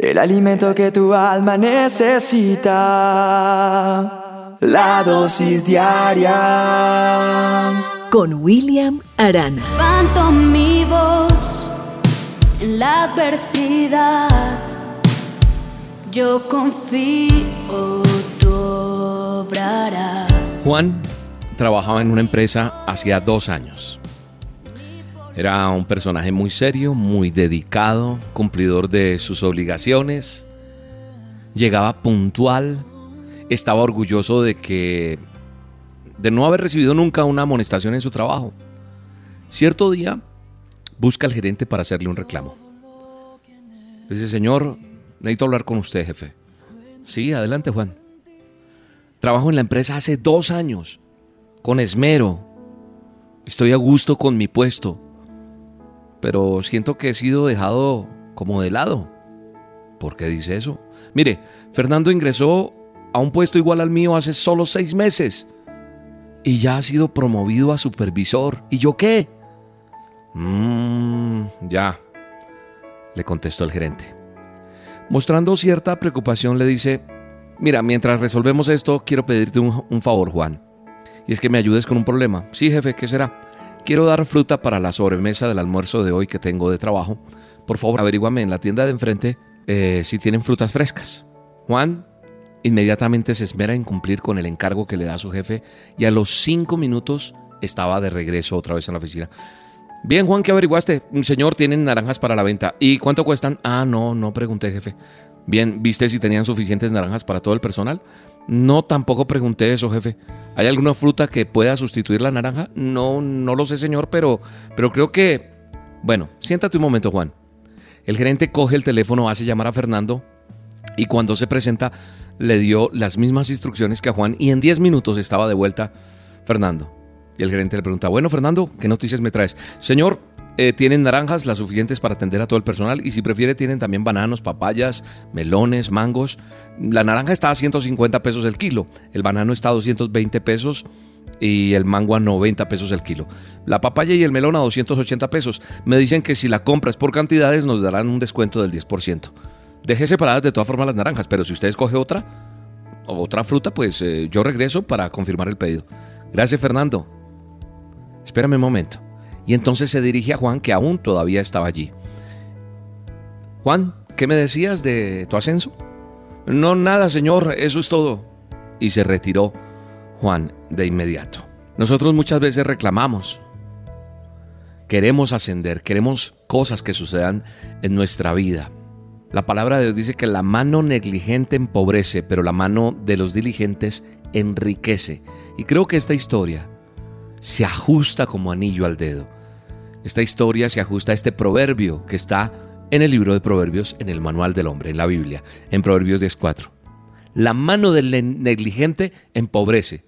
el alimento que tu alma necesita, la dosis diaria. Con William Arana. Levanto mi voz en la adversidad. Yo confío, tú obrarás. Juan trabajaba en una empresa hacía dos años. Era un personaje muy serio, muy dedicado, cumplidor de sus obligaciones. Llegaba puntual, estaba orgulloso de que de no haber recibido nunca una amonestación en su trabajo. Cierto día busca al gerente para hacerle un reclamo. Dice, "Señor, necesito hablar con usted, jefe." Sí, adelante, Juan. Trabajo en la empresa hace dos años, con esmero. Estoy a gusto con mi puesto pero siento que he sido dejado como de lado. ¿Por qué dice eso? Mire, Fernando ingresó a un puesto igual al mío hace solo seis meses y ya ha sido promovido a supervisor. ¿Y yo qué? Mmm, ya, le contestó el gerente. Mostrando cierta preocupación le dice, mira, mientras resolvemos esto, quiero pedirte un, un favor, Juan. Y es que me ayudes con un problema. Sí, jefe, ¿qué será? Quiero dar fruta para la sobremesa del almuerzo de hoy que tengo de trabajo. Por favor, averíguame en la tienda de enfrente eh, si tienen frutas frescas. Juan inmediatamente se esmera en cumplir con el encargo que le da su jefe y a los cinco minutos estaba de regreso otra vez en la oficina. Bien, Juan, ¿qué averiguaste? Señor, tienen naranjas para la venta. ¿Y cuánto cuestan? Ah, no, no pregunté, jefe. Bien, ¿viste si tenían suficientes naranjas para todo el personal? No, tampoco pregunté eso, jefe. ¿Hay alguna fruta que pueda sustituir la naranja? No, no lo sé, señor, pero, pero creo que... Bueno, siéntate un momento, Juan. El gerente coge el teléfono, hace llamar a Fernando y cuando se presenta le dio las mismas instrucciones que a Juan y en 10 minutos estaba de vuelta Fernando. Y el gerente le pregunta, bueno Fernando, ¿qué noticias me traes? Señor, eh, tienen naranjas las suficientes para atender a todo el personal y si prefiere tienen también bananos, papayas, melones, mangos. La naranja está a 150 pesos el kilo, el banano está a 220 pesos y el mango a 90 pesos el kilo. La papaya y el melón a 280 pesos. Me dicen que si la compras por cantidades nos darán un descuento del 10%. Deje separadas de todas formas las naranjas, pero si usted escoge otra, otra fruta, pues eh, yo regreso para confirmar el pedido. Gracias Fernando. Espérame un momento y entonces se dirige a Juan que aún todavía estaba allí. Juan, ¿qué me decías de tu ascenso? No, nada, señor, eso es todo. Y se retiró Juan de inmediato. Nosotros muchas veces reclamamos. Queremos ascender, queremos cosas que sucedan en nuestra vida. La palabra de Dios dice que la mano negligente empobrece, pero la mano de los diligentes enriquece. Y creo que esta historia se ajusta como anillo al dedo. Esta historia se ajusta a este proverbio que está en el libro de Proverbios, en el manual del hombre, en la Biblia, en Proverbios 10.4. La mano del negligente empobrece,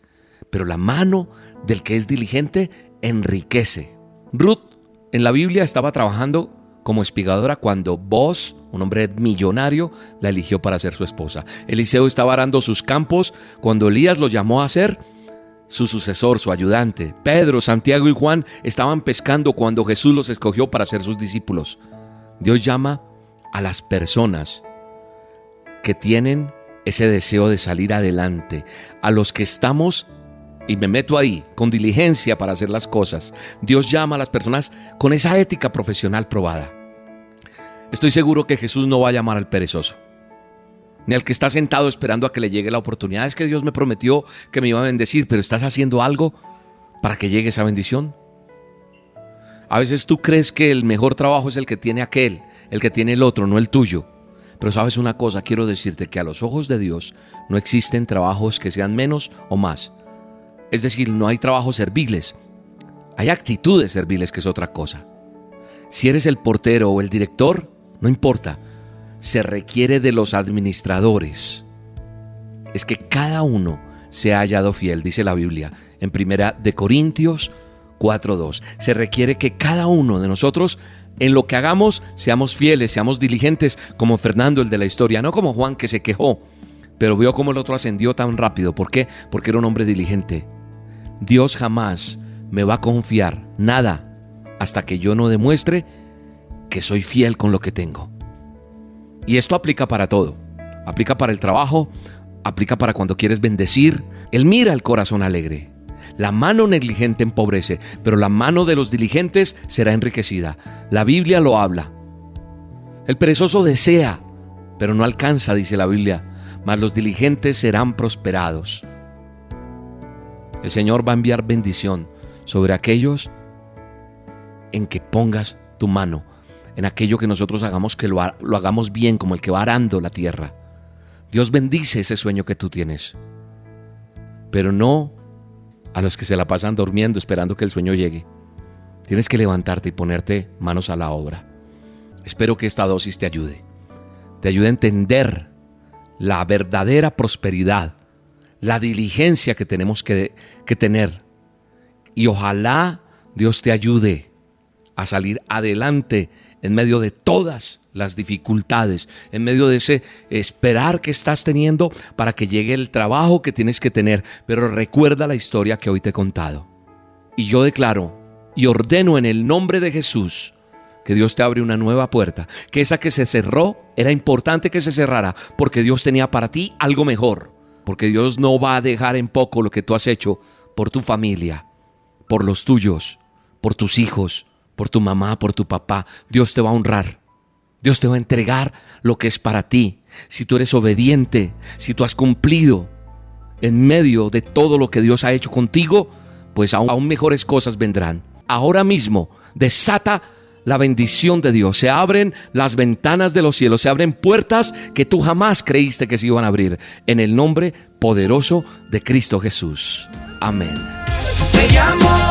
pero la mano del que es diligente enriquece. Ruth en la Biblia estaba trabajando como espigadora cuando vos, un hombre millonario, la eligió para ser su esposa. Eliseo estaba arando sus campos cuando Elías lo llamó a ser su sucesor, su ayudante. Pedro, Santiago y Juan estaban pescando cuando Jesús los escogió para ser sus discípulos. Dios llama a las personas que tienen ese deseo de salir adelante, a los que estamos, y me meto ahí, con diligencia para hacer las cosas. Dios llama a las personas con esa ética profesional probada. Estoy seguro que Jesús no va a llamar al perezoso ni al que está sentado esperando a que le llegue la oportunidad. Es que Dios me prometió que me iba a bendecir, pero ¿estás haciendo algo para que llegue esa bendición? A veces tú crees que el mejor trabajo es el que tiene aquel, el que tiene el otro, no el tuyo. Pero sabes una cosa, quiero decirte que a los ojos de Dios no existen trabajos que sean menos o más. Es decir, no hay trabajos serviles. Hay actitudes serviles que es otra cosa. Si eres el portero o el director, no importa se requiere de los administradores es que cada uno se ha hallado fiel, dice la Biblia en primera de Corintios 4:2. Se requiere que cada uno de nosotros en lo que hagamos seamos fieles, seamos diligentes, como Fernando el de la historia, no como Juan que se quejó, pero vio cómo el otro ascendió tan rápido. ¿Por qué? Porque era un hombre diligente. Dios jamás me va a confiar nada hasta que yo no demuestre que soy fiel con lo que tengo. Y esto aplica para todo. Aplica para el trabajo, aplica para cuando quieres bendecir. Él mira el corazón alegre. La mano negligente empobrece, pero la mano de los diligentes será enriquecida. La Biblia lo habla. El perezoso desea, pero no alcanza, dice la Biblia, mas los diligentes serán prosperados. El Señor va a enviar bendición sobre aquellos en que pongas tu mano, en aquello que nosotros hagamos que lo, lo hagamos bien, como el que va arando la tierra. Dios bendice ese sueño que tú tienes, pero no a los que se la pasan durmiendo esperando que el sueño llegue. Tienes que levantarte y ponerte manos a la obra. Espero que esta dosis te ayude. Te ayude a entender la verdadera prosperidad, la diligencia que tenemos que, que tener. Y ojalá Dios te ayude a salir adelante en medio de todas las dificultades, en medio de ese esperar que estás teniendo para que llegue el trabajo que tienes que tener. Pero recuerda la historia que hoy te he contado. Y yo declaro y ordeno en el nombre de Jesús que Dios te abre una nueva puerta, que esa que se cerró era importante que se cerrara, porque Dios tenía para ti algo mejor, porque Dios no va a dejar en poco lo que tú has hecho por tu familia, por los tuyos, por tus hijos, por tu mamá, por tu papá. Dios te va a honrar. Dios te va a entregar lo que es para ti. Si tú eres obediente, si tú has cumplido en medio de todo lo que Dios ha hecho contigo, pues aún, aún mejores cosas vendrán. Ahora mismo desata la bendición de Dios. Se abren las ventanas de los cielos, se abren puertas que tú jamás creíste que se iban a abrir. En el nombre poderoso de Cristo Jesús. Amén. Te llamo,